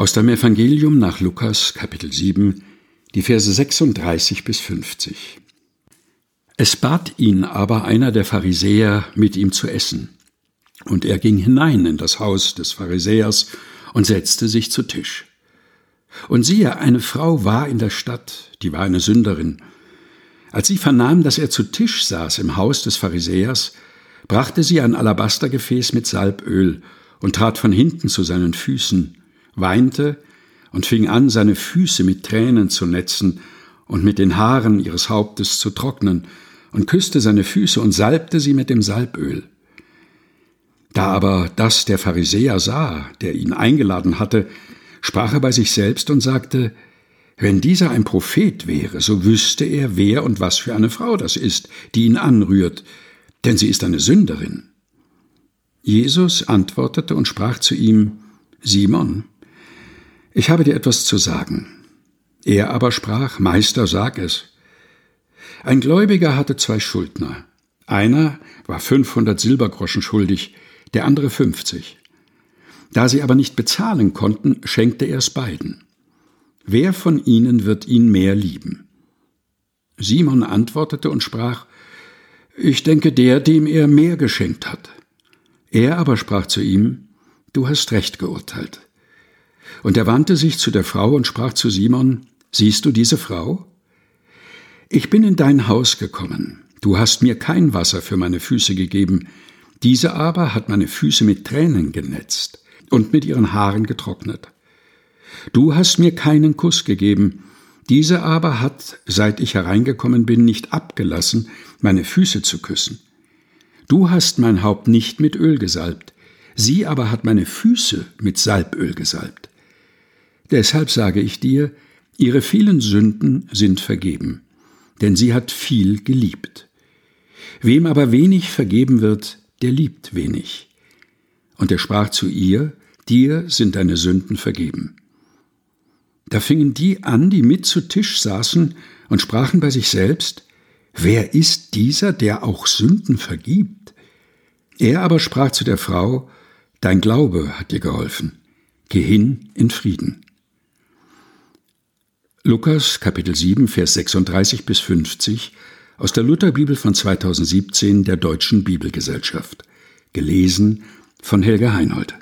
Aus dem Evangelium nach Lukas Kapitel 7, die Verse 36 bis 50. Es bat ihn aber einer der Pharisäer, mit ihm zu essen. Und er ging hinein in das Haus des Pharisäers und setzte sich zu Tisch. Und siehe, eine Frau war in der Stadt, die war eine Sünderin. Als sie vernahm, dass er zu Tisch saß im Haus des Pharisäers, brachte sie ein Alabastergefäß mit Salböl und trat von hinten zu seinen Füßen weinte und fing an, seine Füße mit Tränen zu netzen und mit den Haaren ihres Hauptes zu trocknen, und küsste seine Füße und salbte sie mit dem Salböl. Da aber das der Pharisäer sah, der ihn eingeladen hatte, sprach er bei sich selbst und sagte, wenn dieser ein Prophet wäre, so wüsste er, wer und was für eine Frau das ist, die ihn anrührt, denn sie ist eine Sünderin. Jesus antwortete und sprach zu ihm, Simon, ich habe dir etwas zu sagen. Er aber sprach, Meister, sag es. Ein Gläubiger hatte zwei Schuldner. Einer war 500 Silbergroschen schuldig, der andere 50. Da sie aber nicht bezahlen konnten, schenkte er es beiden. Wer von ihnen wird ihn mehr lieben? Simon antwortete und sprach, Ich denke der, dem er mehr geschenkt hat. Er aber sprach zu ihm, Du hast recht geurteilt. Und er wandte sich zu der Frau und sprach zu Simon, Siehst du diese Frau? Ich bin in dein Haus gekommen, du hast mir kein Wasser für meine Füße gegeben, diese aber hat meine Füße mit Tränen genetzt und mit ihren Haaren getrocknet. Du hast mir keinen Kuss gegeben, diese aber hat, seit ich hereingekommen bin, nicht abgelassen, meine Füße zu küssen. Du hast mein Haupt nicht mit Öl gesalbt, sie aber hat meine Füße mit Salböl gesalbt. Deshalb sage ich dir, ihre vielen Sünden sind vergeben, denn sie hat viel geliebt. Wem aber wenig vergeben wird, der liebt wenig. Und er sprach zu ihr, dir sind deine Sünden vergeben. Da fingen die an, die mit zu Tisch saßen und sprachen bei sich selbst, wer ist dieser, der auch Sünden vergibt? Er aber sprach zu der Frau, dein Glaube hat dir geholfen, geh hin in Frieden. Lukas Kapitel 7 Vers 36 bis 50 aus der Lutherbibel von 2017 der Deutschen Bibelgesellschaft. Gelesen von Helga Heinold.